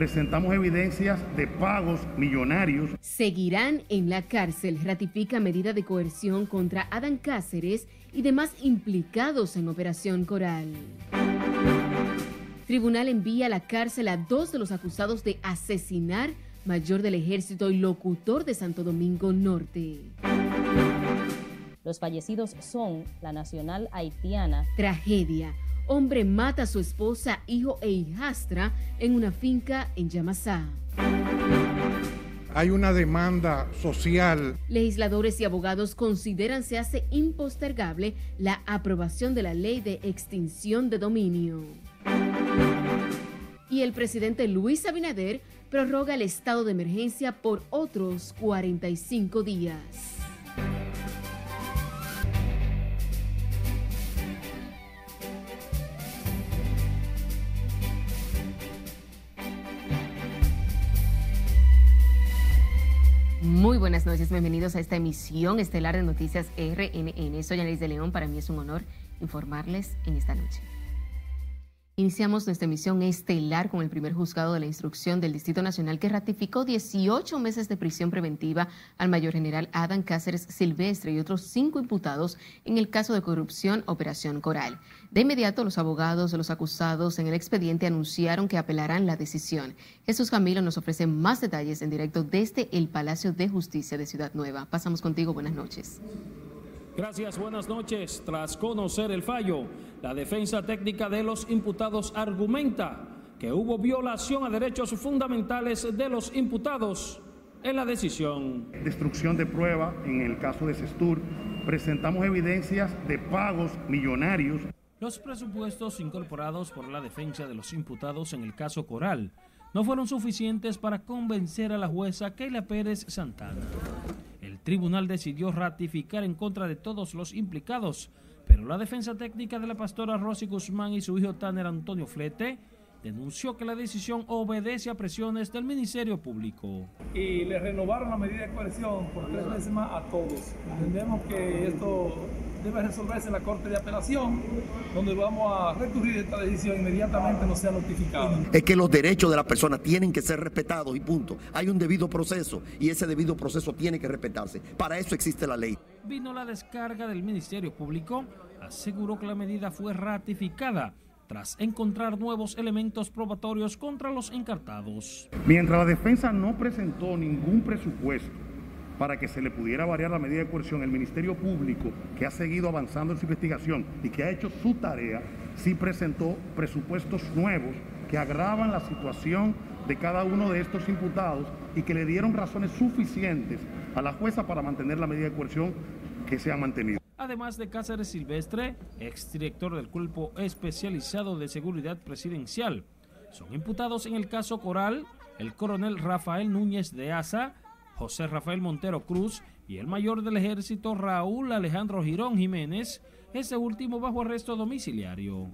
presentamos evidencias de pagos millonarios. Seguirán en la cárcel, ratifica medida de coerción contra Adán Cáceres y demás implicados en Operación Coral. Tribunal envía a la cárcel a dos de los acusados de asesinar mayor del ejército y locutor de Santo Domingo Norte. Los fallecidos son la nacional haitiana. Tragedia. Hombre mata a su esposa, hijo e hijastra en una finca en Yamasá. Hay una demanda social. Legisladores y abogados consideran se hace impostergable la aprobación de la ley de extinción de dominio. Y el presidente Luis Abinader prorroga el estado de emergencia por otros 45 días. Muy buenas noches, bienvenidos a esta emisión estelar de Noticias RNN. Soy Anais de León, para mí es un honor informarles en esta noche. Iniciamos nuestra emisión estelar con el primer juzgado de la instrucción del Distrito Nacional que ratificó 18 meses de prisión preventiva al mayor general Adam Cáceres Silvestre y otros cinco imputados en el caso de corrupción Operación Coral. De inmediato, los abogados de los acusados en el expediente anunciaron que apelarán la decisión. Jesús Camilo nos ofrece más detalles en directo desde el Palacio de Justicia de Ciudad Nueva. Pasamos contigo, buenas noches. Gracias, buenas noches. Tras conocer el fallo, la defensa técnica de los imputados argumenta que hubo violación a derechos fundamentales de los imputados en la decisión. Destrucción de prueba en el caso de Sestur. Presentamos evidencias de pagos millonarios. Los presupuestos incorporados por la defensa de los imputados en el caso Coral no fueron suficientes para convencer a la jueza Keila Pérez Santana. Tribunal decidió ratificar en contra de todos los implicados, pero la defensa técnica de la pastora Rosy Guzmán y su hijo Tanner Antonio Flete denunció que la decisión obedece a presiones del Ministerio Público. Y le renovaron la medida de coerción por tres veces más a todos. Entendemos que esto debe resolverse en la Corte de Apelación, donde vamos a recurrir esta decisión inmediatamente no sea notificada. Es que los derechos de las personas tienen que ser respetados y punto. Hay un debido proceso y ese debido proceso tiene que respetarse. Para eso existe la ley. Vino la descarga del Ministerio Público, aseguró que la medida fue ratificada tras encontrar nuevos elementos probatorios contra los encartados. Mientras la defensa no presentó ningún presupuesto para que se le pudiera variar la medida de coerción, el Ministerio Público, que ha seguido avanzando en su investigación y que ha hecho su tarea, sí presentó presupuestos nuevos que agravan la situación de cada uno de estos imputados y que le dieron razones suficientes a la jueza para mantener la medida de coerción que se ha mantenido. Además de Cáceres Silvestre, exdirector del Cuerpo Especializado de Seguridad Presidencial, son imputados en el caso Coral el coronel Rafael Núñez de Asa, José Rafael Montero Cruz y el mayor del ejército Raúl Alejandro Girón Jiménez, ese último bajo arresto domiciliario.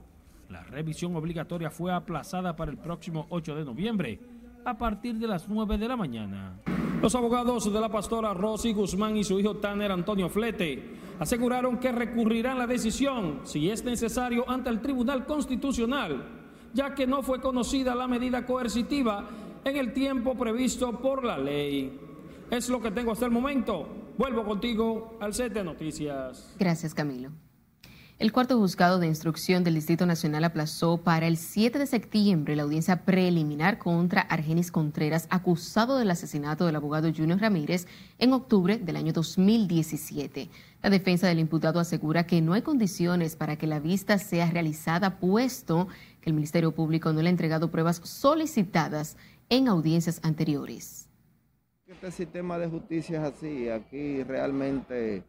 La revisión obligatoria fue aplazada para el próximo 8 de noviembre, a partir de las 9 de la mañana. Los abogados de la pastora Rosy Guzmán y su hijo Tanner Antonio Flete aseguraron que recurrirán la decisión, si es necesario, ante el Tribunal Constitucional, ya que no fue conocida la medida coercitiva en el tiempo previsto por la ley. Es lo que tengo hasta el momento. Vuelvo contigo al set de noticias. Gracias, Camilo. El cuarto juzgado de instrucción del Distrito Nacional aplazó para el 7 de septiembre la audiencia preliminar contra Argenis Contreras, acusado del asesinato del abogado Junior Ramírez en octubre del año 2017. La defensa del imputado asegura que no hay condiciones para que la vista sea realizada, puesto que el Ministerio Público no le ha entregado pruebas solicitadas en audiencias anteriores. Este sistema de justicia es así, aquí realmente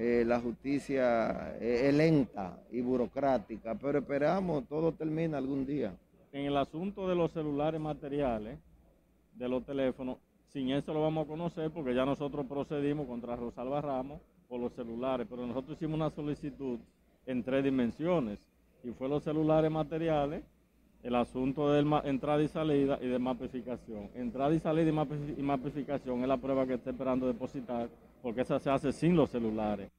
eh, la justicia es lenta y burocrática, pero esperamos, todo termina algún día. En el asunto de los celulares materiales, de los teléfonos, sin eso lo vamos a conocer porque ya nosotros procedimos contra Rosalba Ramos por los celulares, pero nosotros hicimos una solicitud en tres dimensiones y fue los celulares materiales el asunto de entrada y salida y de mapificación. Entrada y salida y mapificación es la prueba que está esperando depositar, porque esa se hace sin los celulares.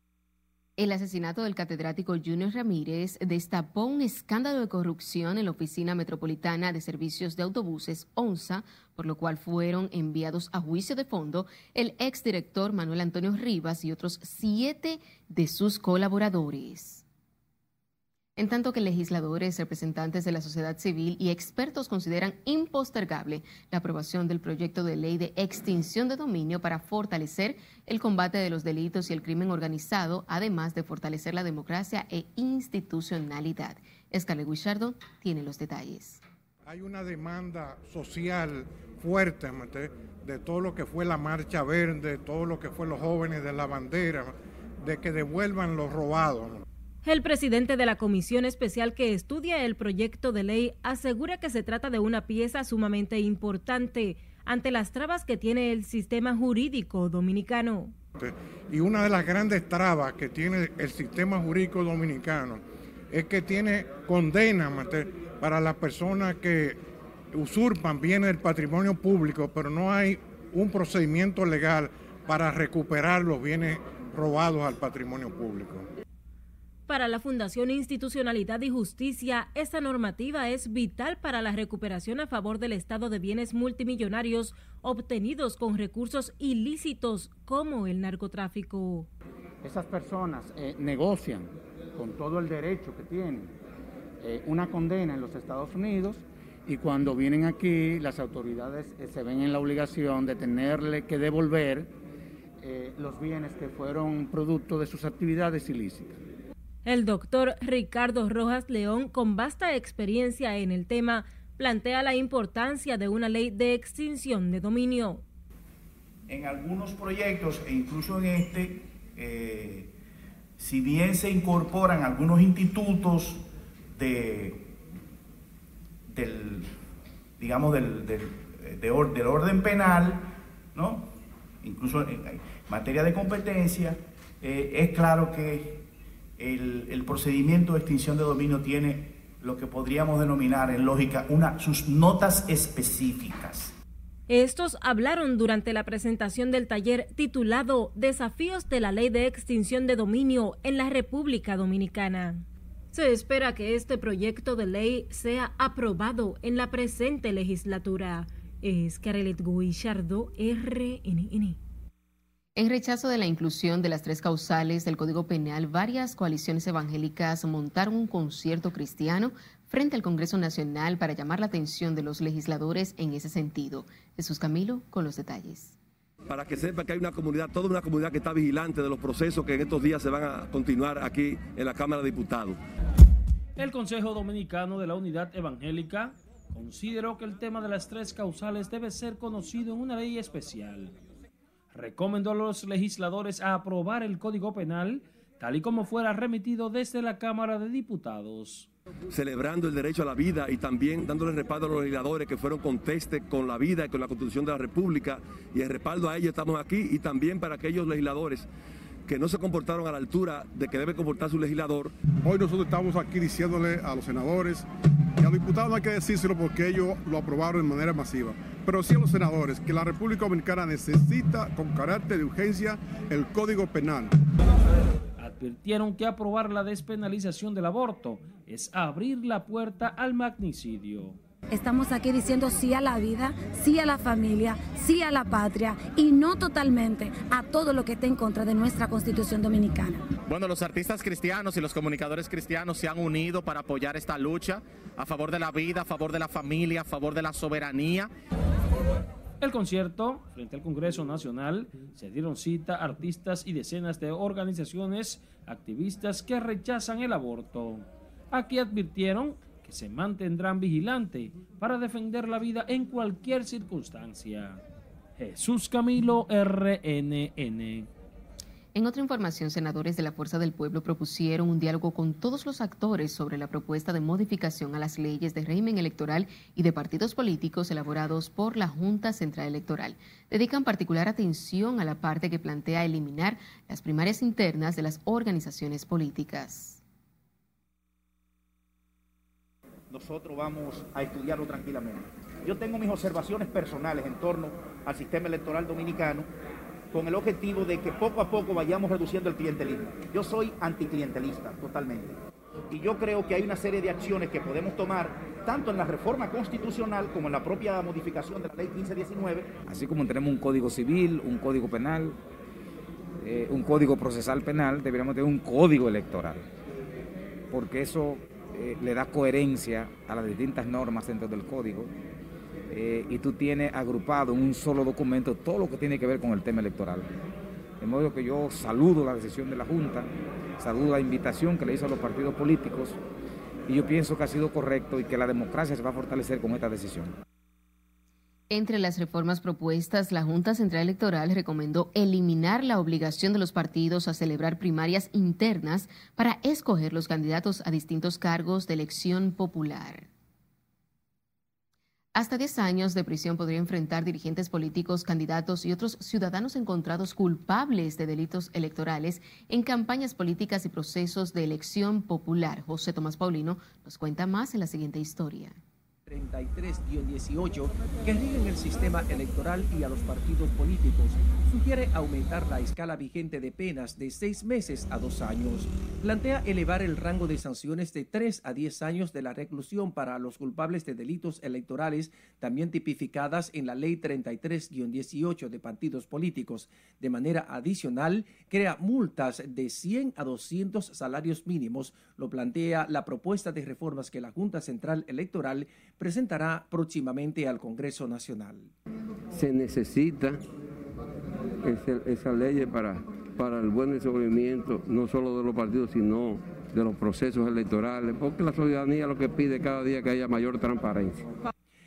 El asesinato del catedrático Junior Ramírez destapó un escándalo de corrupción en la Oficina Metropolitana de Servicios de Autobuses, ONSA, por lo cual fueron enviados a juicio de fondo el exdirector Manuel Antonio Rivas y otros siete de sus colaboradores. En tanto que legisladores, representantes de la sociedad civil y expertos consideran impostergable la aprobación del proyecto de ley de extinción de dominio para fortalecer el combate de los delitos y el crimen organizado, además de fortalecer la democracia e institucionalidad. Escale Guichardo tiene los detalles. Hay una demanda social fuerte de todo lo que fue la marcha verde, todo lo que fue los jóvenes de la bandera, de que devuelvan los robados. El presidente de la comisión especial que estudia el proyecto de ley asegura que se trata de una pieza sumamente importante ante las trabas que tiene el sistema jurídico dominicano. Y una de las grandes trabas que tiene el sistema jurídico dominicano es que tiene condena para las personas que usurpan bienes del patrimonio público, pero no hay un procedimiento legal para recuperar los bienes robados al patrimonio público. Para la Fundación Institucionalidad y Justicia, esta normativa es vital para la recuperación a favor del Estado de bienes multimillonarios obtenidos con recursos ilícitos como el narcotráfico. Esas personas eh, negocian con todo el derecho que tienen eh, una condena en los Estados Unidos y cuando vienen aquí las autoridades eh, se ven en la obligación de tenerle que devolver los bienes que fueron producto de sus actividades ilícitas. El doctor Ricardo Rojas León, con vasta experiencia en el tema, plantea la importancia de una ley de extinción de dominio. En algunos proyectos, e incluso en este, eh, si bien se incorporan algunos institutos de, del, digamos, del, orden penal, ¿no? incluso en materia de competencia, eh, es claro que el, procedimiento de extinción de dominio tiene lo que podríamos denominar en lógica una, sus notas específicas. Estos hablaron durante la presentación del taller titulado Desafíos de la Ley de Extinción de Dominio en la República Dominicana. Se espera que este proyecto de ley sea aprobado en la presente legislatura. Es Carelet Guillardo, RNN. En rechazo de la inclusión de las tres causales del Código Penal, varias coaliciones evangélicas montaron un concierto cristiano frente al Congreso Nacional para llamar la atención de los legisladores en ese sentido. Jesús Camilo con los detalles. Para que sepa que hay una comunidad, toda una comunidad que está vigilante de los procesos que en estos días se van a continuar aquí en la Cámara de Diputados. El Consejo Dominicano de la Unidad Evangélica consideró que el tema de las tres causales debe ser conocido en una ley especial recomendó a los legisladores a aprobar el Código Penal tal y como fuera remitido desde la Cámara de Diputados. Celebrando el derecho a la vida y también dándole respaldo a los legisladores que fueron conteste con la vida y con la Constitución de la República y el respaldo a ellos estamos aquí y también para aquellos legisladores que no se comportaron a la altura de que debe comportar su legislador. Hoy nosotros estamos aquí diciéndole a los senadores y a los diputados no hay que decírselo porque ellos lo aprobaron de manera masiva pero sí a los senadores, que la República Dominicana necesita con carácter de urgencia el Código Penal. Advirtieron que aprobar la despenalización del aborto es abrir la puerta al magnicidio. Estamos aquí diciendo sí a la vida, sí a la familia, sí a la patria y no totalmente a todo lo que esté en contra de nuestra constitución dominicana. Bueno, los artistas cristianos y los comunicadores cristianos se han unido para apoyar esta lucha a favor de la vida, a favor de la familia, a favor de la soberanía. El concierto, frente al Congreso Nacional, se dieron cita artistas y decenas de organizaciones activistas que rechazan el aborto. Aquí advirtieron se mantendrán vigilantes para defender la vida en cualquier circunstancia. Jesús Camilo, RNN. En otra información, senadores de la Fuerza del Pueblo propusieron un diálogo con todos los actores sobre la propuesta de modificación a las leyes de régimen electoral y de partidos políticos elaborados por la Junta Central Electoral. Dedican particular atención a la parte que plantea eliminar las primarias internas de las organizaciones políticas. Nosotros vamos a estudiarlo tranquilamente. Yo tengo mis observaciones personales en torno al sistema electoral dominicano con el objetivo de que poco a poco vayamos reduciendo el clientelismo. Yo soy anticlientelista totalmente. Y yo creo que hay una serie de acciones que podemos tomar tanto en la reforma constitucional como en la propia modificación de la ley 1519. Así como tenemos un código civil, un código penal, eh, un código procesal penal, deberíamos tener un código electoral, porque eso eh, le da coherencia a las distintas normas dentro del código eh, y tú tienes agrupado en un solo documento todo lo que tiene que ver con el tema electoral. De modo que yo saludo la decisión de la Junta, saludo la invitación que le hizo a los partidos políticos y yo pienso que ha sido correcto y que la democracia se va a fortalecer con esta decisión. Entre las reformas propuestas, la Junta Central Electoral recomendó eliminar la obligación de los partidos a celebrar primarias internas para escoger los candidatos a distintos cargos de elección popular. Hasta 10 años de prisión podría enfrentar dirigentes políticos, candidatos y otros ciudadanos encontrados culpables de delitos electorales en campañas políticas y procesos de elección popular. José Tomás Paulino nos cuenta más en la siguiente historia. 33-18 que rigen el sistema electoral y a los partidos políticos sugiere aumentar la escala vigente de penas de seis meses a dos años. Plantea elevar el rango de sanciones de 3 a 10 años de la reclusión para los culpables de delitos electorales, también tipificadas en la Ley 33-18 de partidos políticos. De manera adicional, crea multas de 100 a 200 salarios mínimos. Lo plantea la propuesta de reformas que la Junta Central Electoral presentará próximamente al Congreso Nacional. Se necesita esa, ley para, para el buen desenvolvimiento no solo de los partidos, sino de los procesos electorales, porque la ciudadanía lo que pide cada día que haya mayor transparencia.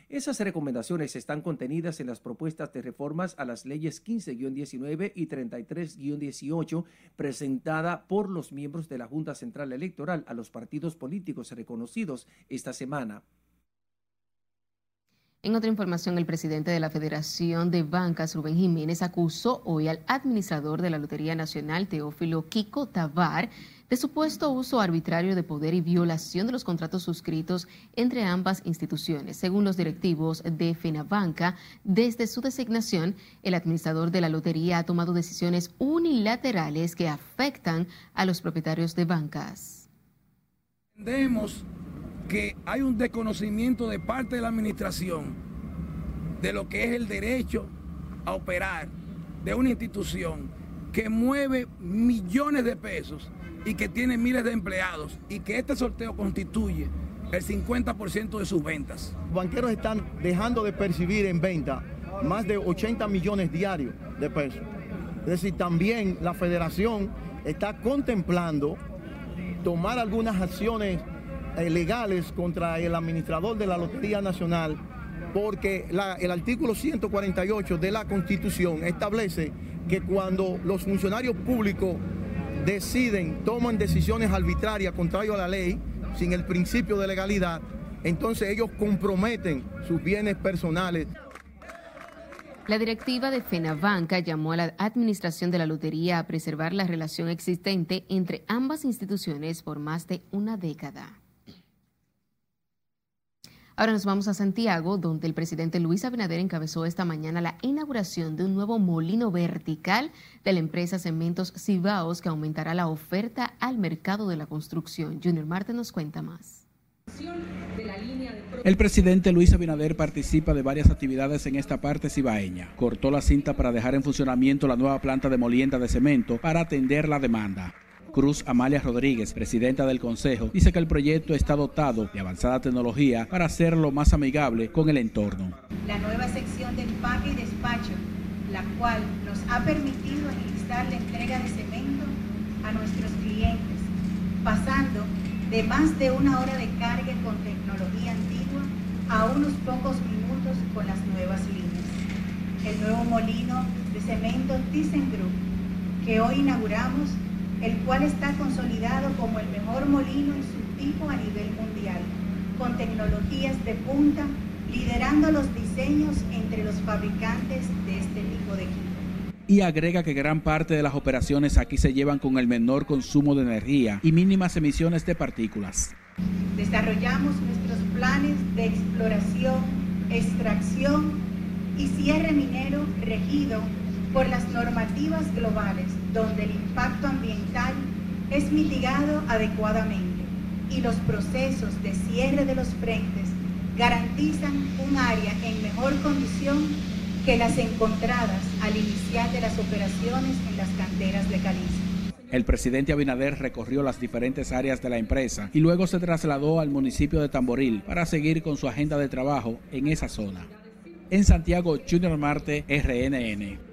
Esas recomendaciones están contenidas en las propuestas de reformas a las leyes 15-19 y 33-18 presentada por los miembros de la Junta Central Electoral a los partidos políticos reconocidos esta semana. En otra información, el presidente de la Federación de Bancas, Rubén Jiménez, acusó hoy al administrador de la Lotería Nacional, Teófilo Kiko Tabar, de supuesto uso arbitrario de poder y violación de los contratos suscritos entre ambas instituciones. Según los directivos de FENABanca, desde su designación, el administrador de la lotería ha tomado decisiones unilaterales que afectan a los propietarios de bancas. Que hay un desconocimiento de parte de la administración de lo que es el derecho a operar de una institución que mueve millones de pesos y que tiene miles de empleados y que este sorteo constituye el 50% de sus ventas. Los banqueros están dejando de percibir en venta más de 80 millones diarios de pesos. Es decir, también la federación está contemplando tomar algunas acciones legales contra el administrador de la Lotería Nacional porque el artículo 148 de la Constitución establece que cuando los funcionarios públicos deciden, toman decisiones arbitrarias contrario a la ley, sin el principio de legalidad, entonces ellos comprometen sus bienes personales. La directiva de FENABanca llamó a la administración de la lotería a preservar la relación existente entre ambas instituciones por más de una década. Ahora nos vamos a Santiago, donde el presidente Luis Abinader encabezó esta mañana la inauguración de un nuevo molino vertical de la empresa Cementos Cibaos que aumentará la oferta al mercado de la construcción. Junior Marte nos cuenta más. El presidente Luis Abinader participa de varias actividades en esta parte cibaeña. Cortó la cinta para dejar en funcionamiento la nueva planta de molienda de cemento para atender la demanda. Cruz Amalia Rodríguez, presidenta del Consejo, dice que el proyecto está dotado de avanzada tecnología para hacerlo más amigable con el entorno. La nueva sección de empaque y despacho, la cual nos ha permitido agilizar la entrega de cemento a nuestros clientes, pasando de más de una hora de carga con tecnología antigua a unos pocos minutos con las nuevas líneas. El nuevo molino de cemento ThyssenKrupp que hoy inauguramos el cual está consolidado como el mejor molino en su tipo a nivel mundial, con tecnologías de punta, liderando los diseños entre los fabricantes de este tipo de equipo. Y agrega que gran parte de las operaciones aquí se llevan con el menor consumo de energía y mínimas emisiones de partículas. Desarrollamos nuestros planes de exploración, extracción y cierre minero regido por las normativas globales donde el impacto ambiental es mitigado adecuadamente y los procesos de cierre de los frentes garantizan un área en mejor condición que las encontradas al iniciar de las operaciones en las canteras de caliza. El presidente Abinader recorrió las diferentes áreas de la empresa y luego se trasladó al municipio de Tamboril para seguir con su agenda de trabajo en esa zona. En Santiago, Junior Marte, RNN.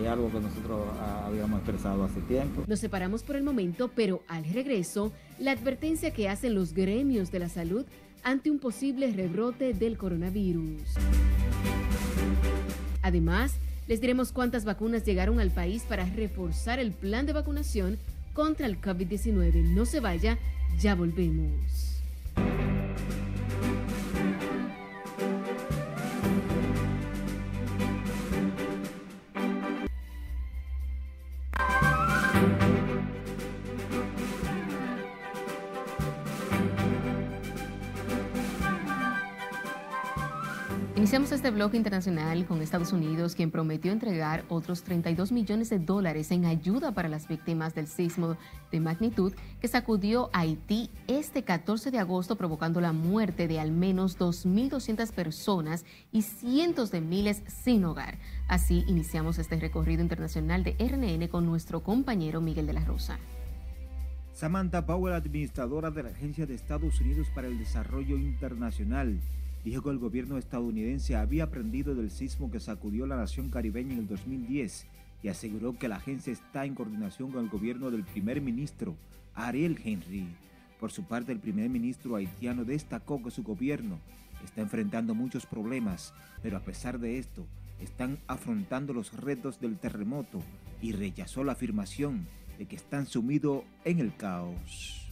Es algo que nosotros habíamos expresado hace tiempo. Nos separamos por el momento, pero al regreso, la advertencia que hacen los gremios de la salud ante un posible rebrote del coronavirus. Además, les diremos cuántas vacunas llegaron al país para reforzar el plan de vacunación contra el COVID-19. No se vaya, ya volvemos. Iniciamos este bloque internacional con Estados Unidos, quien prometió entregar otros 32 millones de dólares en ayuda para las víctimas del sismo de magnitud que sacudió Haití este 14 de agosto, provocando la muerte de al menos 2.200 personas y cientos de miles sin hogar. Así iniciamos este recorrido internacional de RNN con nuestro compañero Miguel de la Rosa. Samantha Powell, administradora de la Agencia de Estados Unidos para el Desarrollo Internacional, dijo que el gobierno estadounidense había aprendido del sismo que sacudió la nación caribeña en el 2010 y aseguró que la agencia está en coordinación con el gobierno del primer ministro Ariel Henry. Por su parte, el primer ministro haitiano destacó que su gobierno está enfrentando muchos problemas, pero a pesar de esto, están afrontando los retos del terremoto y rechazó la afirmación de que están sumidos en el caos.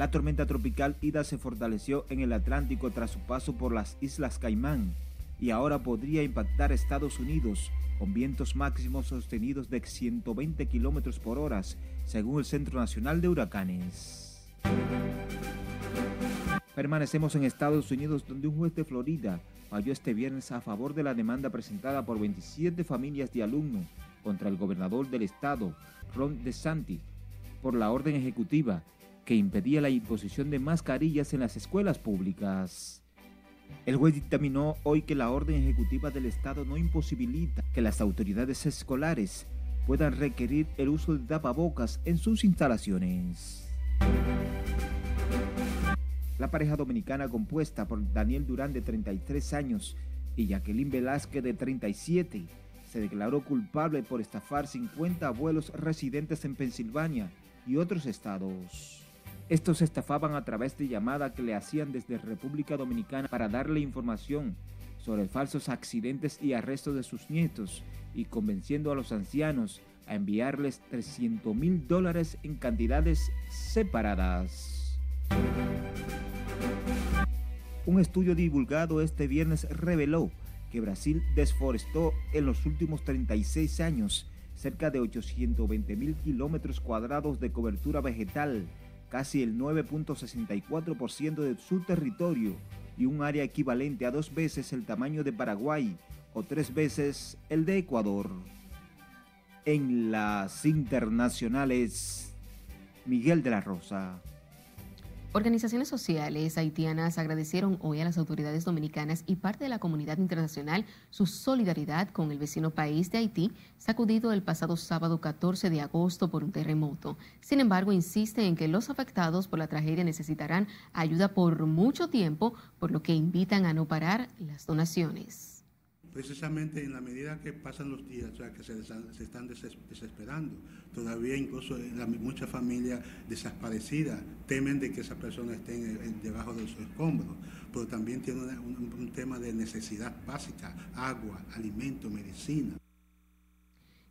La tormenta tropical Ida se fortaleció en el Atlántico tras su paso por las Islas Caimán y ahora podría impactar Estados Unidos con vientos máximos sostenidos de 120 kilómetros por hora, según el Centro Nacional de Huracanes. Permanecemos en Estados Unidos, donde un juez de Florida falló este viernes a favor de la demanda presentada por 27 familias de alumnos contra el gobernador del estado, Ron DeSantis, por la orden ejecutiva que impedía la imposición de mascarillas en las escuelas públicas. El juez dictaminó hoy que la orden ejecutiva del Estado no imposibilita que las autoridades escolares puedan requerir el uso de tapabocas en sus instalaciones. La pareja dominicana compuesta por Daniel Durán de 33 años y Jacqueline Velázquez de 37 se declaró culpable por estafar 50 abuelos residentes en Pensilvania y otros estados. Estos estafaban a través de llamadas que le hacían desde República Dominicana para darle información sobre falsos accidentes y arrestos de sus nietos y convenciendo a los ancianos a enviarles 300 mil dólares en cantidades separadas. Un estudio divulgado este viernes reveló que Brasil desforestó en los últimos 36 años cerca de 820 mil kilómetros cuadrados de cobertura vegetal casi el 9.64% de su territorio y un área equivalente a dos veces el tamaño de Paraguay o tres veces el de Ecuador. En las internacionales, Miguel de la Rosa. Organizaciones sociales haitianas agradecieron hoy a las autoridades dominicanas y parte de la comunidad internacional su solidaridad con el vecino país de Haití, sacudido el pasado sábado 14 de agosto por un terremoto. Sin embargo, insiste en que los afectados por la tragedia necesitarán ayuda por mucho tiempo, por lo que invitan a no parar las donaciones. Precisamente en la medida que pasan los días, o sea, que se, están desesperando. Todavía incluso muchas familias desaparecidas temen de que esa persona esté debajo de sus escombros, pero también tiene un tema de necesidad básica, agua, alimento, medicina.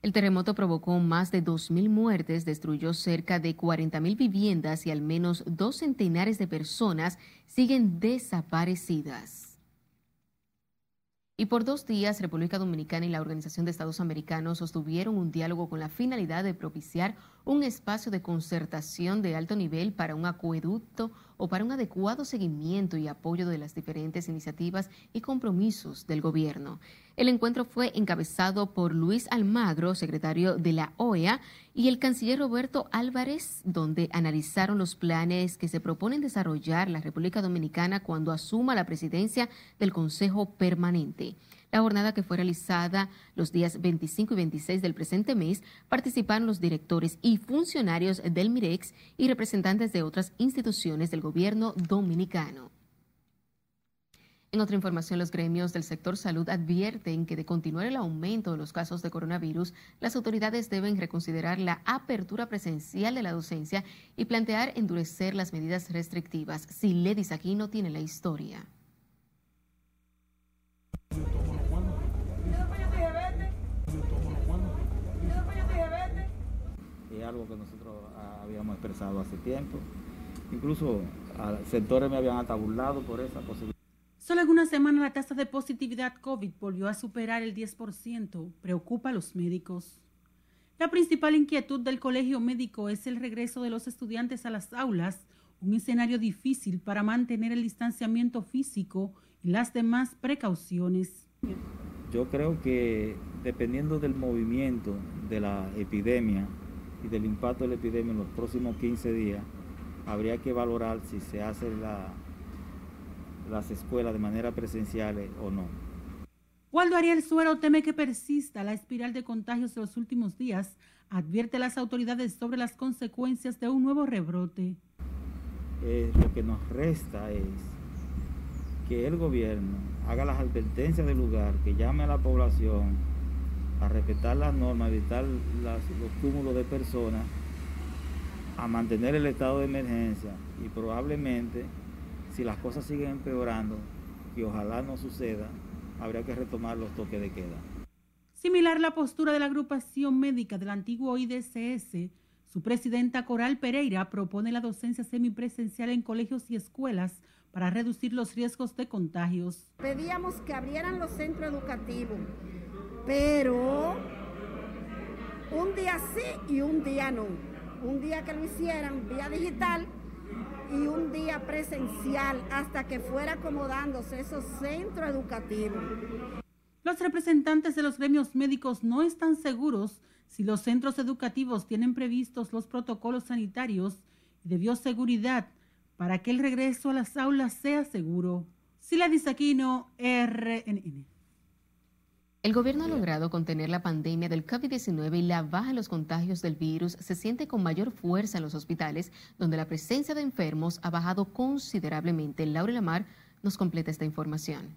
El terremoto provocó más de 2.000 muertes, destruyó cerca de 40.000 viviendas y al menos dos centenares de personas siguen desaparecidas. Y por dos días, República Dominicana y la Organización de Estados Americanos sostuvieron un diálogo con la finalidad de propiciar un espacio de concertación de alto nivel para un acueducto o para un adecuado seguimiento y apoyo de las diferentes iniciativas y compromisos del gobierno. El encuentro fue encabezado por Luis Almagro, secretario de la OEA, y el canciller Roberto Álvarez, donde analizaron los planes que se proponen desarrollar la República Dominicana cuando asuma la presidencia del Consejo Permanente. La jornada que fue realizada los días 25 y 26 del presente mes participaron los directores y funcionarios del MIREX y representantes de otras instituciones del gobierno dominicano. En otra información, los gremios del sector salud advierten que de continuar el aumento de los casos de coronavirus, las autoridades deben reconsiderar la apertura presencial de la docencia y plantear endurecer las medidas restrictivas. Si Ledis aquí no tiene la historia. Algo que nosotros habíamos expresado hace tiempo. Incluso sectores me habían atabulado por esa posibilidad. Solo en una semana la tasa de positividad COVID volvió a superar el 10%. Preocupa a los médicos. La principal inquietud del colegio médico es el regreso de los estudiantes a las aulas, un escenario difícil para mantener el distanciamiento físico y las demás precauciones. Yo creo que dependiendo del movimiento de la epidemia, y del impacto de la epidemia en los próximos 15 días, habría que valorar si se hacen las escuelas de manera presencial o no. Waldo Ariel Suero teme que persista la espiral de contagios de los últimos días. Advierte a las autoridades sobre las consecuencias de un nuevo rebrote. Eh, lo que nos resta es que el gobierno haga las advertencias del lugar, que llame a la población a respetar las normas, evitar los cúmulos de personas, a mantener el estado de emergencia y probablemente si las cosas siguen empeorando, y ojalá no suceda, habría que retomar los toques de queda. Similar la postura de la agrupación médica del antiguo IDCS, su presidenta Coral Pereira propone la docencia semipresencial en colegios y escuelas para reducir los riesgos de contagios. Pedíamos que abrieran los centros educativos pero un día sí y un día no. Un día que lo hicieran vía digital y un día presencial hasta que fuera acomodándose esos centros educativos. Los representantes de los gremios médicos no están seguros si los centros educativos tienen previstos los protocolos sanitarios y de bioseguridad para que el regreso a las aulas sea seguro. Sila Aquino, RNN. El gobierno ha logrado contener la pandemia del COVID-19 y la baja en los contagios del virus se siente con mayor fuerza en los hospitales, donde la presencia de enfermos ha bajado considerablemente. Laura Lamar nos completa esta información.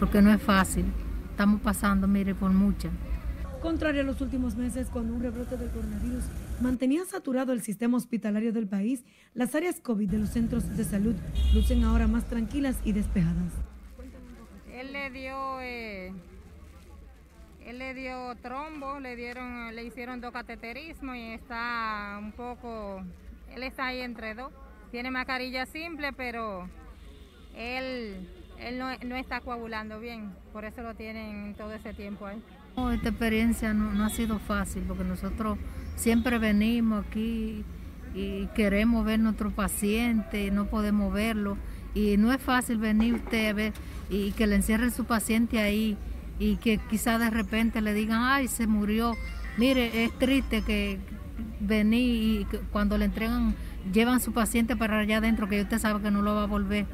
Porque no es fácil. Estamos pasando, mire, por mucha. Contrario a los últimos meses, cuando un rebrote del coronavirus mantenía saturado el sistema hospitalario del país, las áreas COVID de los centros de salud lucen ahora más tranquilas y despejadas. Él le dio... Eh él le dio trombo, le dieron, le hicieron dos cateterismos y está un poco, él está ahí entre dos. Tiene mascarilla simple, pero él, él no, está coagulando bien, por eso lo tienen todo ese tiempo ahí. esta experiencia no, ha sido fácil porque nosotros siempre venimos aquí y queremos ver nuestro paciente, no podemos verlo y no es fácil venir usted a ver y que le encierren su paciente ahí y que quizá de repente le digan, ay, se murió. Mire, es triste que vení y cuando le entregan, llevan su paciente para allá adentro, que usted sabe que no lo va a volver,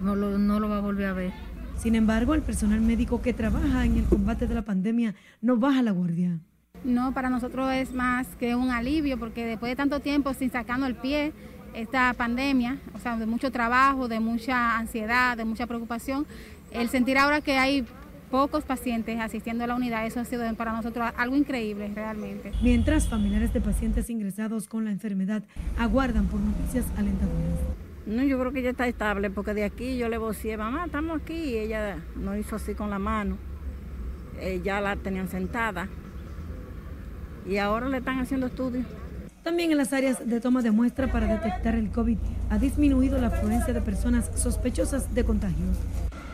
no lo, no lo va a volver a ver. Sin embargo, el personal médico que trabaja en el combate de la pandemia no baja la guardia. No, para nosotros es más que un alivio, porque después de tanto tiempo sin sacarnos el pie, esta pandemia, o sea, de mucho trabajo, de mucha ansiedad, de mucha preocupación, el sentir ahora que hay pocos pacientes asistiendo a la unidad. Eso ha sido para nosotros algo increíble realmente. Mientras familiares de pacientes ingresados con la enfermedad aguardan por noticias alentadoras. No, yo creo que ella está estable porque de aquí yo le vocié, mamá, estamos aquí y ella no hizo así con la mano. Eh, ya la tenían sentada y ahora le están haciendo estudios. También en las áreas de toma de muestra para detectar el COVID ha disminuido la afluencia de personas sospechosas de contagios,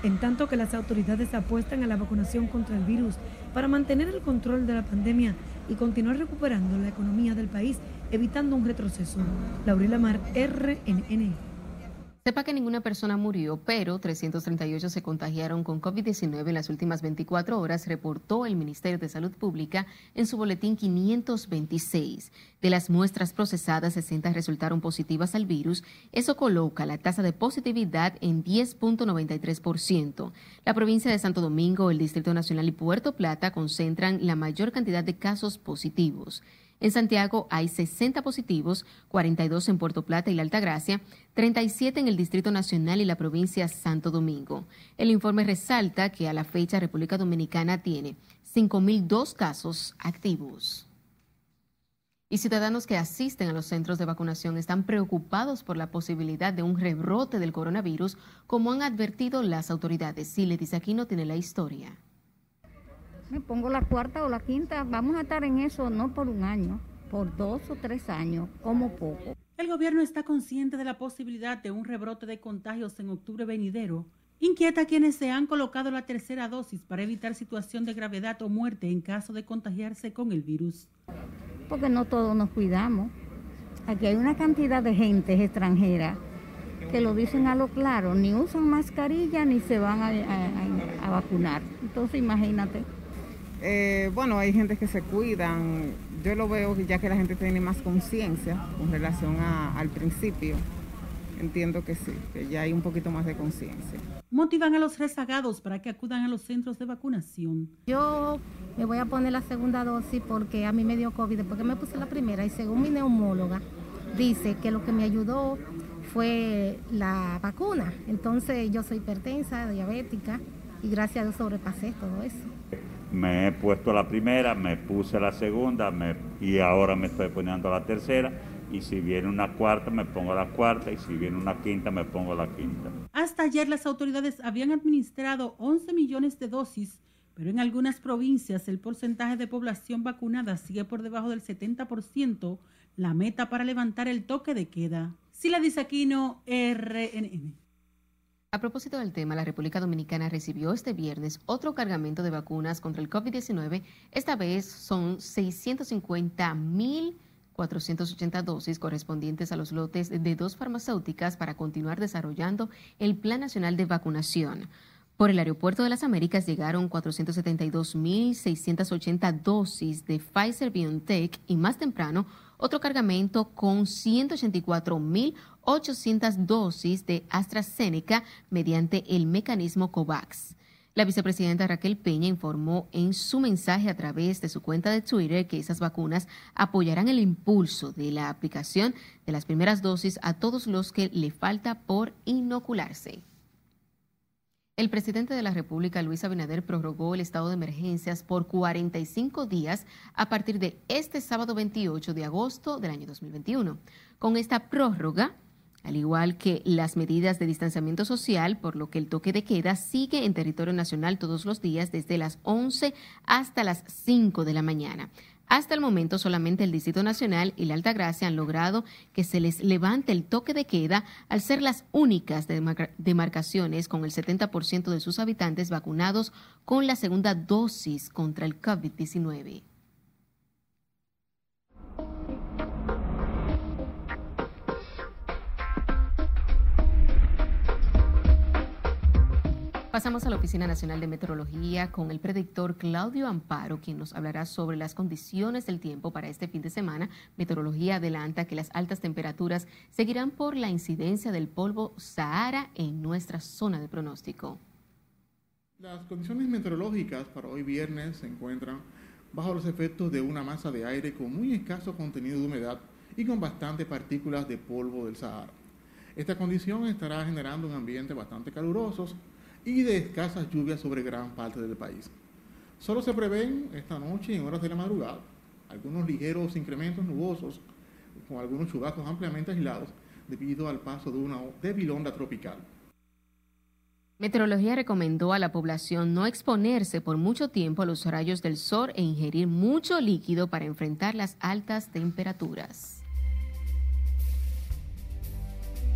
en tanto que las autoridades apuestan a la vacunación contra el virus para mantener el control de la pandemia y continuar recuperando la economía del país, evitando un retroceso. Laurila Mar, RNN. Sepa que ninguna persona murió, pero 338 se contagiaron con COVID-19 en las últimas 24 horas, reportó el Ministerio de Salud Pública en su boletín 526. De las muestras procesadas, 60 resultaron positivas al virus. Eso coloca la tasa de positividad en 10.93%. La provincia de Santo Domingo, el Distrito Nacional y Puerto Plata concentran la mayor cantidad de casos positivos. En Santiago hay 60 positivos, 42 en Puerto Plata y la Altagracia, 37 en el Distrito Nacional y la provincia Santo Domingo. El informe resalta que a la fecha República Dominicana tiene 5.002 casos activos. Y ciudadanos que asisten a los centros de vacunación están preocupados por la posibilidad de un rebrote del coronavirus, como han advertido las autoridades. Si le dice aquí no tiene la historia me pongo la cuarta o la quinta, vamos a estar en eso no por un año, por dos o tres años, como poco. El gobierno está consciente de la posibilidad de un rebrote de contagios en octubre venidero. Inquieta a quienes se han colocado la tercera dosis para evitar situación de gravedad o muerte en caso de contagiarse con el virus. Porque no todos nos cuidamos. Aquí hay una cantidad de gente extranjera que lo dicen a lo claro, ni usan mascarilla ni se van a vacunar. Entonces imagínate. Eh, bueno, hay gente que se cuidan. Yo lo veo ya que la gente tiene más conciencia con relación al principio. Entiendo que sí, que ya hay un poquito más de conciencia. Motivan a los rezagados para que acudan a los centros de vacunación. Yo me voy a poner la segunda dosis porque a mí me dio COVID porque me puse la primera y según mi neumóloga dice que lo que me ayudó fue la vacuna. Entonces yo soy hipertensa, diabética y gracias a Dios sobrepasé todo eso me he puesto la primera, me puse la segunda y ahora me estoy poniendo la tercera. Y si viene una cuarta, me pongo la cuarta. Y si viene una quinta, me pongo la quinta. Hasta ayer las autoridades habían administrado 11 millones de dosis, pero en algunas provincias el porcentaje de población vacunada sigue por debajo del 70%, la meta para levantar el toque de queda. Sila Disaquino, RNN. A propósito del tema, la República Dominicana recibió este viernes otro cargamento de vacunas contra el COVID-19. Esta vez son 650.480 dosis correspondientes a los lotes de dos farmacéuticas para continuar desarrollando el Plan Nacional de Vacunación. Por el Aeropuerto de las Américas llegaron 472.680 dosis de Pfizer BioNTech y más temprano otro cargamento con 184.800 dosis de AstraZeneca mediante el mecanismo COVAX. La vicepresidenta Raquel Peña informó en su mensaje a través de su cuenta de Twitter que esas vacunas apoyarán el impulso de la aplicación de las primeras dosis a todos los que le falta por inocularse. El presidente de la República, Luis Abinader, prorrogó el estado de emergencias por 45 días a partir de este sábado 28 de agosto del año 2021. Con esta prórroga, al igual que las medidas de distanciamiento social, por lo que el toque de queda sigue en territorio nacional todos los días desde las 11 hasta las 5 de la mañana. Hasta el momento solamente el Distrito Nacional y la Altagracia han logrado que se les levante el toque de queda al ser las únicas demarcaciones con el 70% de sus habitantes vacunados con la segunda dosis contra el COVID-19. Pasamos a la Oficina Nacional de Meteorología con el predictor Claudio Amparo, quien nos hablará sobre las condiciones del tiempo para este fin de semana. Meteorología adelanta que las altas temperaturas seguirán por la incidencia del polvo Sahara en nuestra zona de pronóstico. Las condiciones meteorológicas para hoy viernes se encuentran bajo los efectos de una masa de aire con muy escaso contenido de humedad y con bastantes partículas de polvo del Sahara. Esta condición estará generando un ambiente bastante caluroso y de escasas lluvias sobre gran parte del país. Solo se prevén esta noche y en horas de la madrugada algunos ligeros incrementos nubosos con algunos chubascos ampliamente aislados debido al paso de una débil onda tropical. Meteorología recomendó a la población no exponerse por mucho tiempo a los rayos del sol e ingerir mucho líquido para enfrentar las altas temperaturas.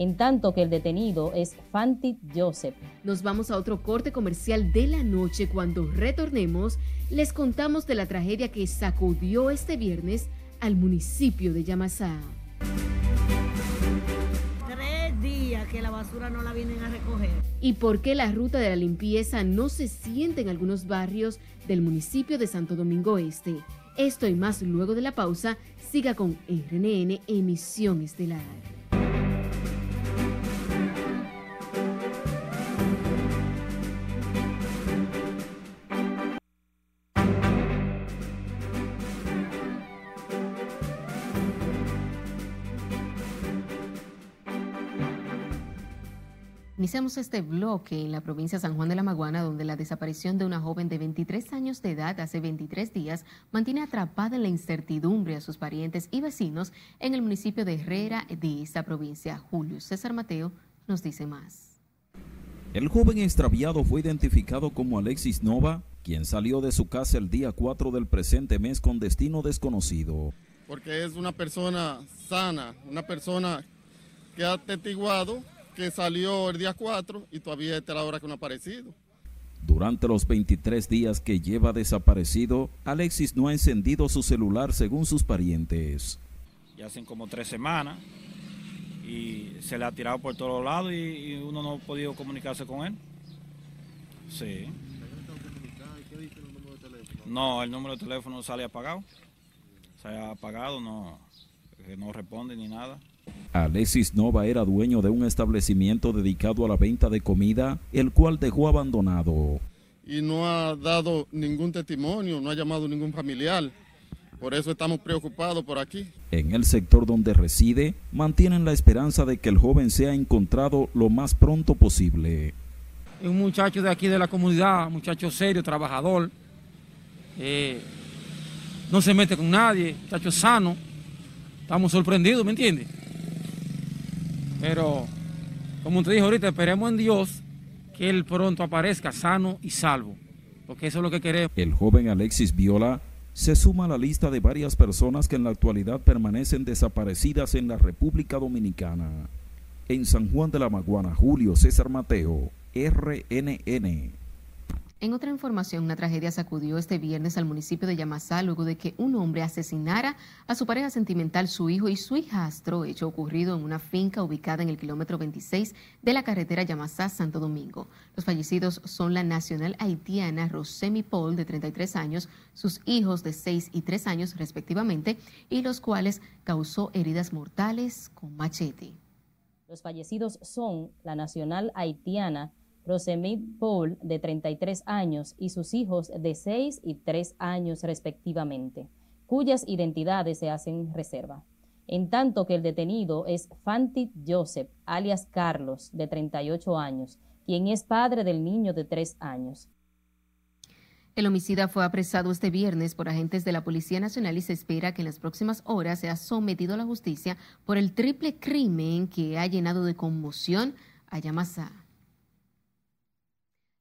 En tanto que el detenido es Fanti Joseph. Nos vamos a otro corte comercial de la noche. Cuando retornemos, les contamos de la tragedia que sacudió este viernes al municipio de Yamasá. Tres días que la basura no la vienen a recoger. ¿Y por qué la ruta de la limpieza no se siente en algunos barrios del municipio de Santo Domingo Este? Esto y más luego de la pausa. Siga con RNN Emisión Estelar. Iniciamos este bloque en la provincia de San Juan de la Maguana, donde la desaparición de una joven de 23 años de edad hace 23 días mantiene atrapada en la incertidumbre a sus parientes y vecinos en el municipio de Herrera de esta provincia. Julio César Mateo nos dice más. El joven extraviado fue identificado como Alexis Nova, quien salió de su casa el día 4 del presente mes con destino desconocido. Porque es una persona sana, una persona que ha atestiguado que salió el día 4 y todavía esta es la hora que no ha aparecido. Durante los 23 días que lleva desaparecido, Alexis no ha encendido su celular según sus parientes. Ya hacen como tres semanas y se le ha tirado por todos lados y, uno no ha podido comunicarse con él. Sí. No, el número de teléfono sale apagado. Se ha apagado, no, no responde ni nada. Alexis Nova era dueño de un establecimiento dedicado a la venta de comida, el cual dejó abandonado. Y no ha dado ningún testimonio, no ha llamado ningún familiar. Por eso estamos preocupados por aquí. En el sector donde reside, mantienen la esperanza de que el joven sea encontrado lo más pronto posible. Es un muchacho de aquí de la comunidad, muchacho serio, trabajador. Eh, no se mete con nadie, muchacho sano. Estamos sorprendidos, ¿me entiendes? Pero, como te dije ahorita, esperemos en Dios que Él pronto aparezca sano y salvo, porque eso es lo que queremos. El joven Alexis Viola se suma a la lista de varias personas que en la actualidad permanecen desaparecidas en la República Dominicana. En San Juan de la Maguana, Julio César Mateo, RNN. En otra información, una tragedia sacudió este viernes al municipio de Yamasá luego de que un hombre asesinara a su pareja sentimental, su hijo y su hijastro, hecho ocurrido en una finca ubicada en el kilómetro 26 de la carretera Yamasá-Santo Domingo. Los fallecidos son la nacional haitiana Rosemi Paul, de 33 años, sus hijos de 6 y 3 años respectivamente, y los cuales causó heridas mortales con machete. Los fallecidos son la nacional haitiana Rosemit Paul, de 33 años, y sus hijos de 6 y 3 años respectivamente, cuyas identidades se hacen reserva. En tanto que el detenido es Fanti Joseph, alias Carlos, de 38 años, quien es padre del niño de 3 años. El homicida fue apresado este viernes por agentes de la Policía Nacional y se espera que en las próximas horas sea sometido a la justicia por el triple crimen que ha llenado de conmoción a Yamasá.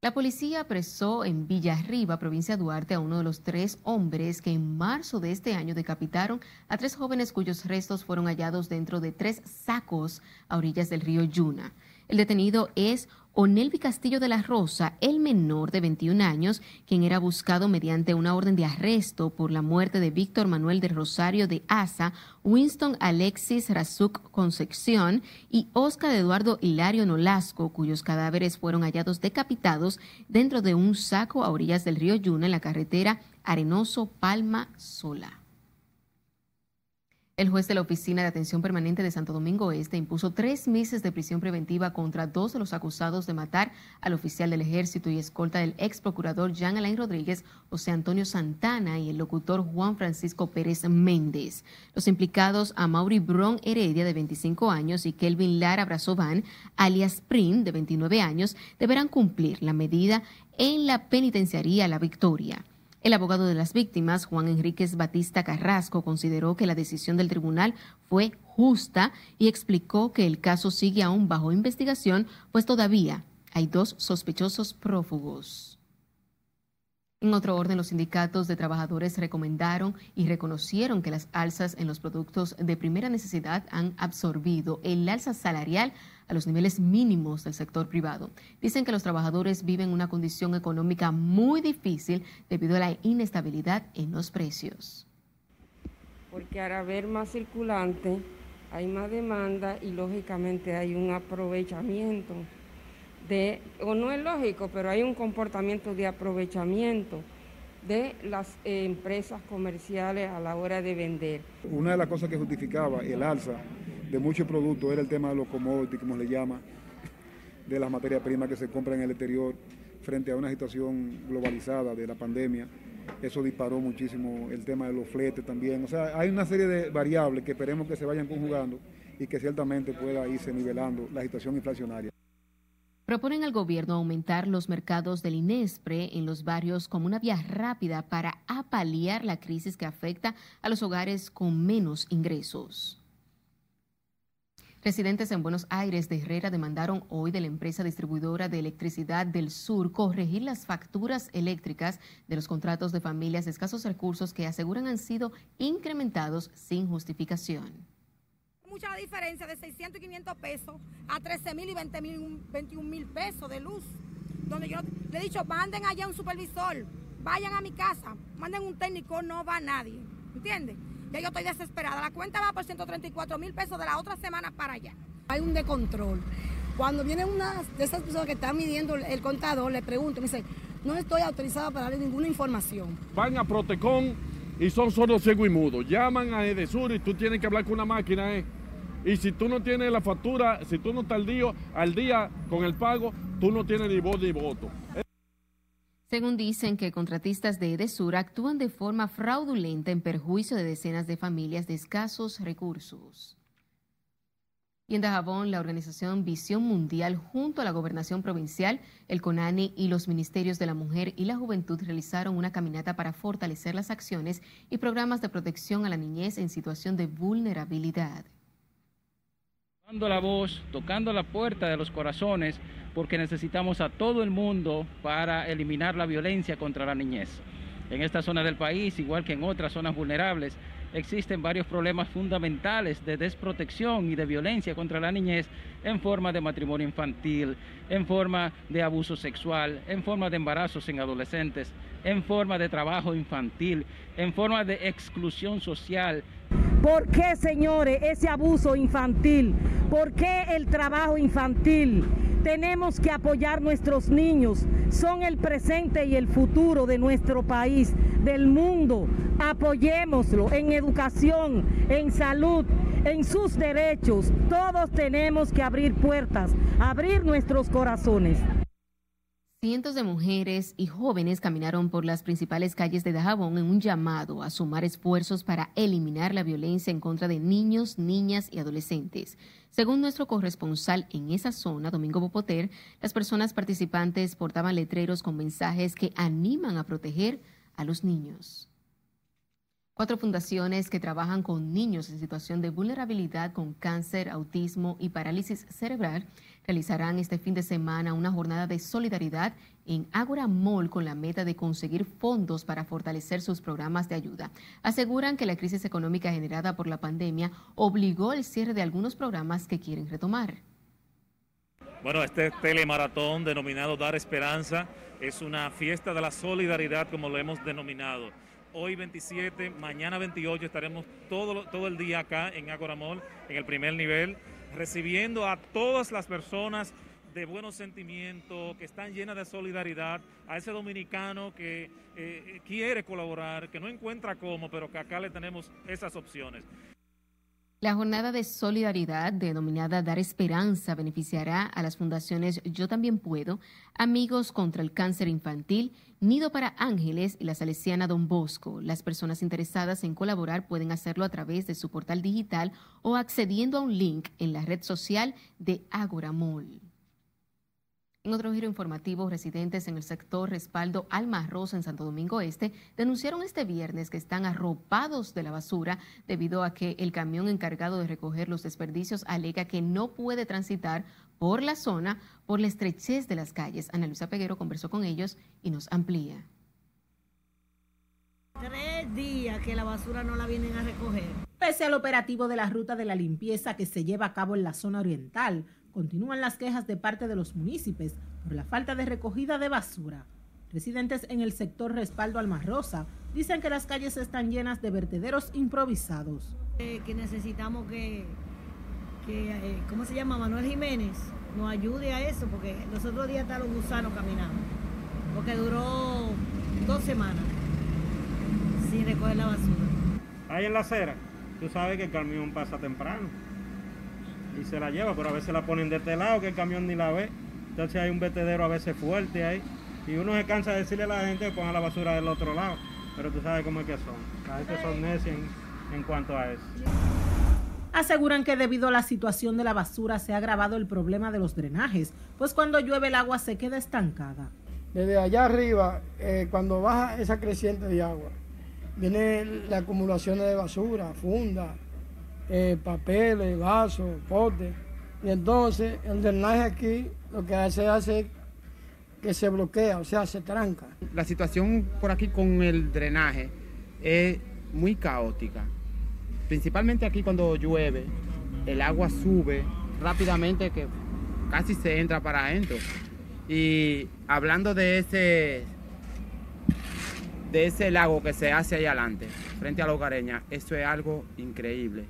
La policía apresó en Villarriba, provincia de Duarte, a uno de los tres hombres que en marzo de este año decapitaron a tres jóvenes cuyos restos fueron hallados dentro de tres sacos a orillas del río Yuna. El detenido es Onelvi Castillo de la Rosa, el menor de 21 años, quien era buscado mediante una orden de arresto por la muerte de Víctor Manuel de Rosario de Asa, Winston Alexis Razuk Concepción y Oscar Eduardo Hilario Nolasco, cuyos cadáveres fueron hallados decapitados dentro de un saco a orillas del río Yuna en la carretera Arenoso Palma Sola. El juez de la Oficina de Atención Permanente de Santo Domingo Este impuso tres meses de prisión preventiva contra dos de los acusados de matar al oficial del ejército y escolta del ex procurador Jean Alain Rodríguez, José Antonio Santana y el locutor Juan Francisco Pérez Méndez. Los implicados a Mauri Bron Heredia, de 25 años, y Kelvin Lara Brazovan, alias Prin, de 29 años, deberán cumplir la medida en la penitenciaría La Victoria. El abogado de las víctimas, Juan Enríquez Batista Carrasco, consideró que la decisión del tribunal fue justa y explicó que el caso sigue aún bajo investigación, pues todavía hay dos sospechosos prófugos. En otro orden, los sindicatos de trabajadores recomendaron y reconocieron que las alzas en los productos de primera necesidad han absorbido el alza salarial a los niveles mínimos del sector privado. Dicen que los trabajadores viven una condición económica muy difícil debido a la inestabilidad en los precios. Porque al haber más circulante, hay más demanda y lógicamente hay un aprovechamiento o no es lógico, pero hay un comportamiento de aprovechamiento de las eh, empresas comerciales a la hora de vender. Una de las cosas que justificaba el alza de muchos productos era el tema de los commodities, como le llama, de las materias primas que se compran en el exterior frente a una situación globalizada de la pandemia. Eso disparó muchísimo el tema de los fletes también. O sea, hay una serie de variables que esperemos que se vayan conjugando y que ciertamente pueda irse nivelando la situación inflacionaria. Proponen al gobierno aumentar los mercados del INESPRE en los barrios como una vía rápida para apalear la crisis que afecta a los hogares con menos ingresos. Residentes en Buenos Aires de Herrera demandaron hoy de la empresa distribuidora de electricidad del sur corregir las facturas eléctricas de los contratos de familias de escasos recursos que aseguran han sido incrementados sin justificación. Mucha diferencia de 600 y 500 pesos a 13 mil y 20 mil, 21 mil pesos de luz. Donde yo le he dicho, manden allá un supervisor, vayan a mi casa, manden un técnico, no va nadie. ¿Entiendes? Ya yo estoy desesperada. La cuenta va por 134 mil pesos de la otra semana para allá. Hay un descontrol. Cuando viene una de esas personas que están midiendo el contador, le pregunto, me dice, no estoy autorizada para darle ninguna información. Van a Protecon y son sordos, ciegos y mudos. Llaman a Edesur y tú tienes que hablar con una máquina. ¿eh? Y si tú no tienes la factura, si tú no estás al día, al día con el pago, tú no tienes ni voz ni voto. Según dicen que contratistas de Edesur actúan de forma fraudulenta en perjuicio de decenas de familias de escasos recursos. Y en Dajabón, la organización Visión Mundial, junto a la Gobernación Provincial, el CONANI y los Ministerios de la Mujer y la Juventud realizaron una caminata para fortalecer las acciones y programas de protección a la niñez en situación de vulnerabilidad. Dando la voz, tocando la puerta de los corazones porque necesitamos a todo el mundo para eliminar la violencia contra la niñez. En esta zona del país, igual que en otras zonas vulnerables, existen varios problemas fundamentales de desprotección y de violencia contra la niñez en forma de matrimonio infantil, en forma de abuso sexual, en forma de embarazos en adolescentes, en forma de trabajo infantil, en forma de exclusión social. ¿Por qué, señores, ese abuso infantil? ¿Por qué el trabajo infantil? Tenemos que apoyar nuestros niños. Son el presente y el futuro de nuestro país, del mundo. Apoyémoslo en educación, en salud, en sus derechos. Todos tenemos que abrir puertas, abrir nuestros corazones. Cientos de mujeres y jóvenes caminaron por las principales calles de Dajabón en un llamado a sumar esfuerzos para eliminar la violencia en contra de niños, niñas y adolescentes. Según nuestro corresponsal en esa zona, Domingo Bopoter, las personas participantes portaban letreros con mensajes que animan a proteger a los niños. Cuatro fundaciones que trabajan con niños en situación de vulnerabilidad con cáncer, autismo y parálisis cerebral realizarán este fin de semana una jornada de solidaridad en Ágora Mall con la meta de conseguir fondos para fortalecer sus programas de ayuda. Aseguran que la crisis económica generada por la pandemia obligó el cierre de algunos programas que quieren retomar. Bueno, este telemaratón denominado Dar Esperanza es una fiesta de la solidaridad como lo hemos denominado. Hoy 27, mañana 28 estaremos todo, todo el día acá en Agoramol, en el primer nivel, recibiendo a todas las personas de buenos sentimientos, que están llenas de solidaridad, a ese dominicano que eh, quiere colaborar, que no encuentra cómo, pero que acá le tenemos esas opciones. La jornada de solidaridad denominada Dar Esperanza beneficiará a las fundaciones Yo también puedo, Amigos contra el Cáncer Infantil, Nido para Ángeles y la Salesiana Don Bosco. Las personas interesadas en colaborar pueden hacerlo a través de su portal digital o accediendo a un link en la red social de Agoramol. En otro giro informativo, residentes en el sector Respaldo Alma Rosa en Santo Domingo Este denunciaron este viernes que están arropados de la basura debido a que el camión encargado de recoger los desperdicios alega que no puede transitar por la zona por la estrechez de las calles. Ana Luisa Peguero conversó con ellos y nos amplía. Tres días que la basura no la vienen a recoger. Pese al operativo de la ruta de la limpieza que se lleva a cabo en la zona oriental, continúan las quejas de parte de los municipios por la falta de recogida de basura. Residentes en el sector Respaldo Almarrosa dicen que las calles están llenas de vertederos improvisados. Eh, que necesitamos que, que eh, ¿cómo se llama? Manuel Jiménez nos ayude a eso, porque los otros días están los gusanos caminando, porque duró dos semanas sin recoger la basura. Ahí en la acera, tú sabes que el camión pasa temprano y se la lleva, pero a veces la ponen de este lado que el camión ni la ve. Entonces hay un vertedero a veces fuerte ahí. Y uno se cansa de decirle a la gente que ponga la basura del otro lado. Pero tú sabes cómo es que son. La gente son necios en, en cuanto a eso. Aseguran que debido a la situación de la basura se ha agravado el problema de los drenajes, pues cuando llueve el agua se queda estancada. Desde allá arriba, eh, cuando baja esa creciente de agua, viene la acumulación de basura, funda, eh, papeles, vasos, potes. Y entonces el drenaje aquí lo que hace hace que se bloquea, o sea, se tranca. La situación por aquí con el drenaje es muy caótica. Principalmente aquí cuando llueve, el agua sube rápidamente que casi se entra para adentro. Y hablando de ese de ese lago que se hace ahí adelante, frente a la hogareña, eso es algo increíble.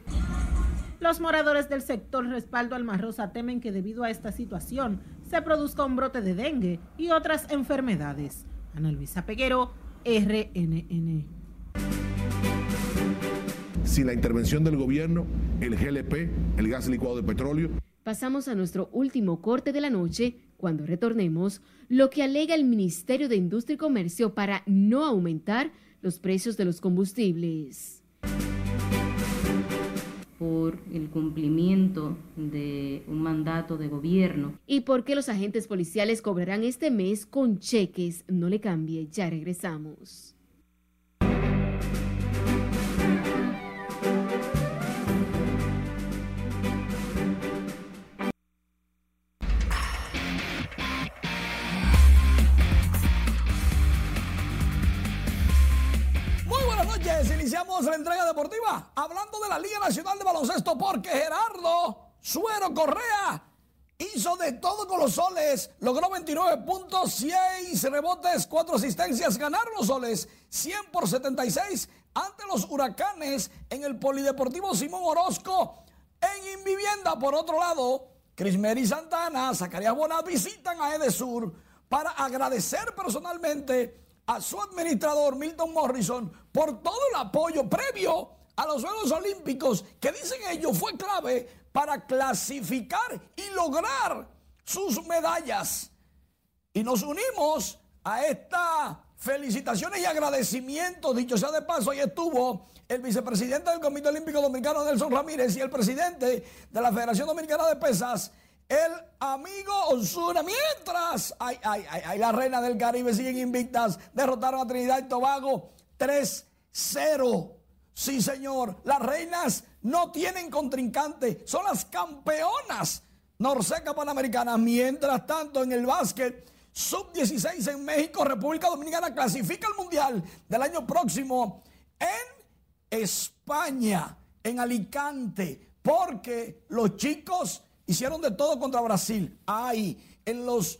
Los moradores del sector Respaldo Almarrosa temen que debido a esta situación se produzca un brote de dengue y otras enfermedades. Ana Luisa Peguero, RNN. Sin la intervención del gobierno, el GLP, el gas licuado de petróleo. Pasamos a nuestro último corte de la noche. Cuando retornemos, lo que alega el Ministerio de Industria y Comercio para no aumentar los precios de los combustibles por el cumplimiento de un mandato de gobierno. ¿Y por qué los agentes policiales cobrarán este mes con cheques? No le cambie, ya regresamos. Iniciamos la entrega deportiva hablando de la Liga Nacional de Baloncesto porque Gerardo Suero Correa hizo de todo con los soles, logró 29 puntos, 6 rebotes, 4 asistencias, ganaron los soles 100 por 76 ante los huracanes en el Polideportivo Simón Orozco en Invivienda. Por otro lado, Crismeri Santana, Zacarías Bonat visitan a Edesur para agradecer personalmente a su administrador Milton Morrison por todo el apoyo previo a los Juegos Olímpicos que dicen ellos fue clave para clasificar y lograr sus medallas. Y nos unimos a esta felicitaciones y agradecimientos. Dicho sea de paso, ahí estuvo el vicepresidente del Comité Olímpico Dominicano, Nelson Ramírez, y el presidente de la Federación Dominicana de Pesas, el amigo Osuna. Mientras, ay, ay, ay, la reina del Caribe siguen invictas. Derrotaron a Trinidad y Tobago 3-0. Sí, señor. Las reinas no tienen contrincante. Son las campeonas norseca panamericana. Mientras tanto, en el básquet, sub-16 en México, República Dominicana clasifica al Mundial del año próximo en España, en Alicante, porque los chicos hicieron de todo contra Brasil. Ahí, en los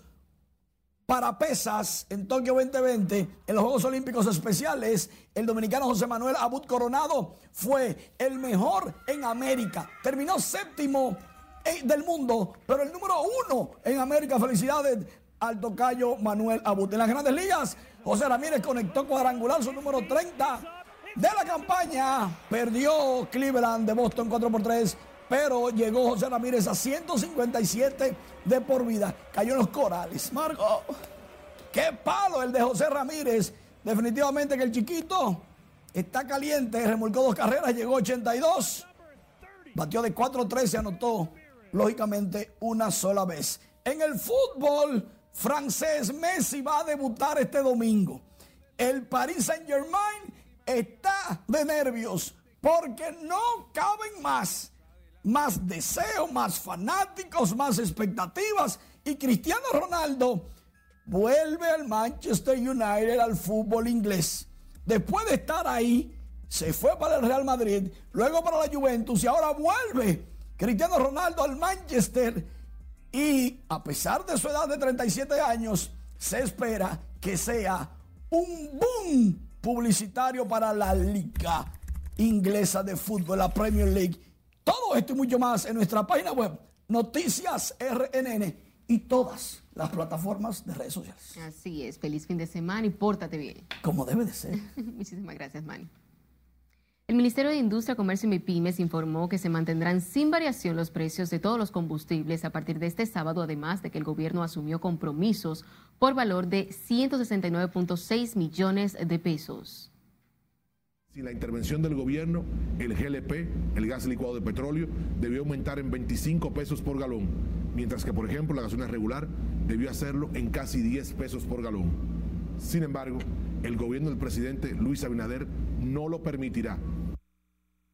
parapesas en Tokio 2020, en los Juegos Olímpicos Especiales, el dominicano José Manuel Abud Coronado fue el mejor en América. Terminó séptimo eh, del mundo, pero el número uno en América. Felicidades al tocayo Manuel Abud. En las grandes ligas, José Ramírez conectó cuadrangular su número 30 de la campaña. Perdió Cleveland de Boston 4 por 3 pero llegó José Ramírez a 157 de por vida. Cayó en los corales. Marco, qué palo el de José Ramírez. Definitivamente que el chiquito está caliente. Remolcó dos carreras, llegó a 82. Batió de 4-3, se anotó lógicamente una sola vez. En el fútbol francés, Messi va a debutar este domingo. El Paris Saint Germain está de nervios porque no caben más más deseo, más fanáticos, más expectativas. Y Cristiano Ronaldo vuelve al Manchester United, al fútbol inglés. Después de estar ahí, se fue para el Real Madrid, luego para la Juventus y ahora vuelve Cristiano Ronaldo al Manchester. Y a pesar de su edad de 37 años, se espera que sea un boom publicitario para la liga inglesa de fútbol, la Premier League todo esto y mucho más en nuestra página web, Noticias RNN y todas las plataformas de redes sociales. Así es, feliz fin de semana y pórtate bien. Como debe de ser. Muchísimas gracias, Manny. El Ministerio de Industria, Comercio y MIPIMES informó que se mantendrán sin variación los precios de todos los combustibles a partir de este sábado, además de que el gobierno asumió compromisos por valor de 169.6 millones de pesos. Sin la intervención del gobierno, el GLP, el gas licuado de petróleo, debió aumentar en 25 pesos por galón, mientras que, por ejemplo, la gasolina regular debió hacerlo en casi 10 pesos por galón. Sin embargo, el gobierno del presidente Luis Abinader no lo permitirá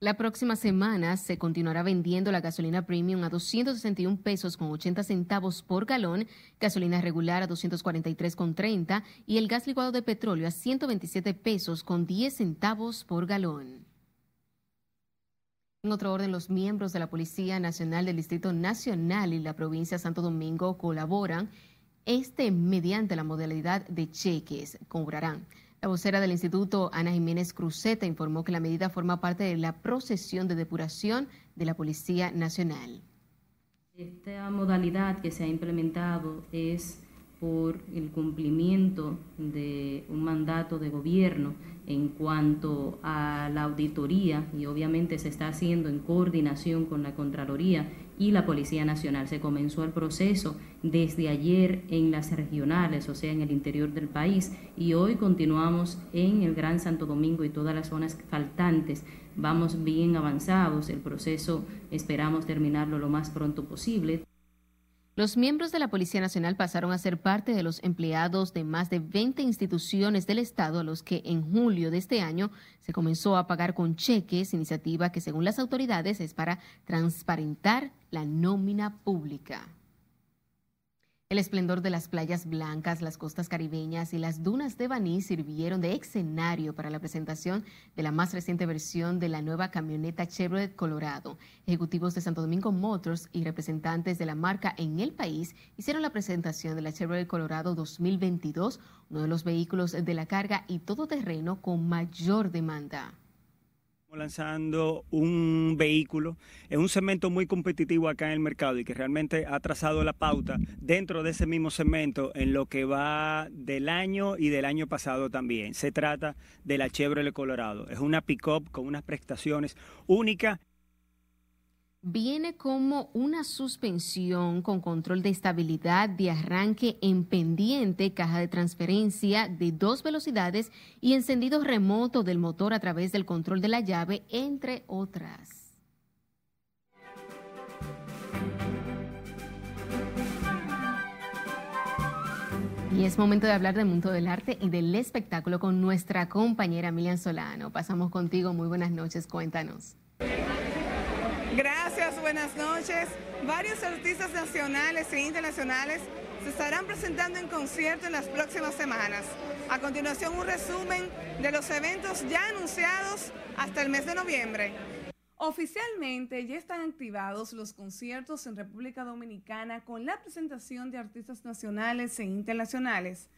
la próxima semana se continuará vendiendo la gasolina premium a 261 pesos con 80 centavos por galón, gasolina regular a 243 con 30 y el gas licuado de petróleo a 127 pesos con 10 centavos por galón. En otro orden, los miembros de la Policía Nacional del Distrito Nacional y la provincia de Santo Domingo colaboran este mediante la modalidad de cheques. Cobrarán la vocera del instituto, Ana Jiménez Cruzeta, informó que la medida forma parte de la procesión de depuración de la Policía Nacional. Esta modalidad que se ha implementado es por el cumplimiento de un mandato de gobierno en cuanto a la auditoría y obviamente se está haciendo en coordinación con la Contraloría y la Policía Nacional. Se comenzó el proceso desde ayer en las regionales, o sea, en el interior del país, y hoy continuamos en el Gran Santo Domingo y todas las zonas faltantes. Vamos bien avanzados, el proceso esperamos terminarlo lo más pronto posible. Los miembros de la Policía Nacional pasaron a ser parte de los empleados de más de 20 instituciones del Estado a los que en julio de este año se comenzó a pagar con cheques, iniciativa que según las autoridades es para transparentar la nómina pública. El esplendor de las playas blancas, las costas caribeñas y las dunas de Baní sirvieron de escenario para la presentación de la más reciente versión de la nueva camioneta Chevrolet Colorado. Ejecutivos de Santo Domingo Motors y representantes de la marca en el país hicieron la presentación de la Chevrolet Colorado 2022, uno de los vehículos de la carga y todoterreno con mayor demanda lanzando un vehículo en un segmento muy competitivo acá en el mercado y que realmente ha trazado la pauta dentro de ese mismo segmento en lo que va del año y del año pasado también. Se trata de la Chevrolet Colorado. Es una pick-up con unas prestaciones únicas viene como una suspensión con control de estabilidad de arranque en pendiente, caja de transferencia de dos velocidades y encendido remoto del motor a través del control de la llave, entre otras. Y es momento de hablar del mundo del arte y del espectáculo con nuestra compañera Milian Solano. Pasamos contigo, muy buenas noches, cuéntanos. Gracias, buenas noches. Varios artistas nacionales e internacionales se estarán presentando en concierto en las próximas semanas. A continuación, un resumen de los eventos ya anunciados hasta el mes de noviembre. Oficialmente ya están activados los conciertos en República Dominicana con la presentación de artistas nacionales e internacionales.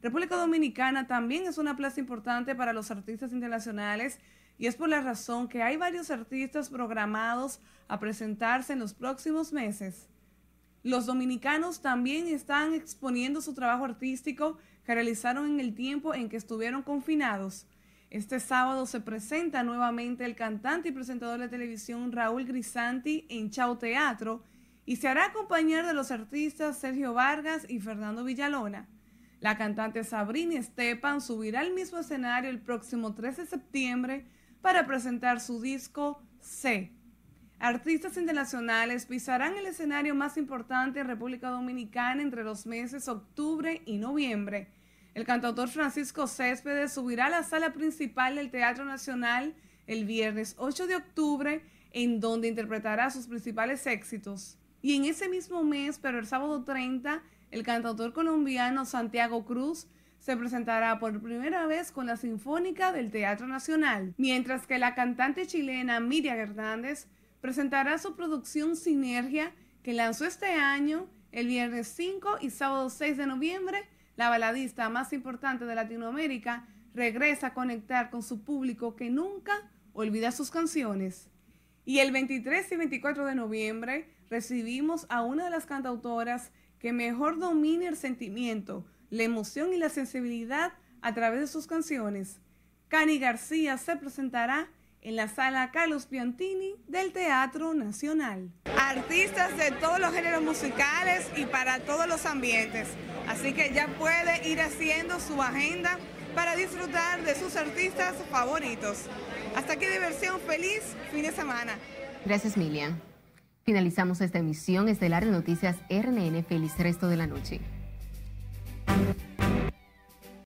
República Dominicana también es una plaza importante para los artistas internacionales y es por la razón que hay varios artistas programados a presentarse en los próximos meses. Los dominicanos también están exponiendo su trabajo artístico que realizaron en el tiempo en que estuvieron confinados. Este sábado se presenta nuevamente el cantante y presentador de televisión Raúl Grisanti en Chao Teatro y se hará acompañar de los artistas Sergio Vargas y Fernando Villalona. La cantante Sabrina Estepan subirá al mismo escenario el próximo 13 de septiembre para presentar su disco C. Artistas internacionales pisarán el escenario más importante en República Dominicana entre los meses octubre y noviembre. El cantautor Francisco Céspedes subirá a la sala principal del Teatro Nacional el viernes 8 de octubre, en donde interpretará sus principales éxitos. Y en ese mismo mes, pero el sábado 30, el cantautor colombiano Santiago Cruz se presentará por primera vez con la Sinfónica del Teatro Nacional, mientras que la cantante chilena Miriam Hernández presentará su producción Sinergia, que lanzó este año el viernes 5 y sábado 6 de noviembre la baladista más importante de Latinoamérica regresa a conectar con su público que nunca olvida sus canciones. Y el 23 y 24 de noviembre recibimos a una de las cantautoras que mejor domina el sentimiento, la emoción y la sensibilidad a través de sus canciones. Cani García se presentará en la sala Carlos Piantini del Teatro Nacional. Artistas de todos los géneros musicales y para todos los ambientes. Así que ya puede ir haciendo su agenda para disfrutar de sus artistas favoritos. Hasta aquí diversión, feliz fin de semana. Gracias, Milian. Finalizamos esta emisión estelar de Noticias RNN. Feliz resto de la noche. thank you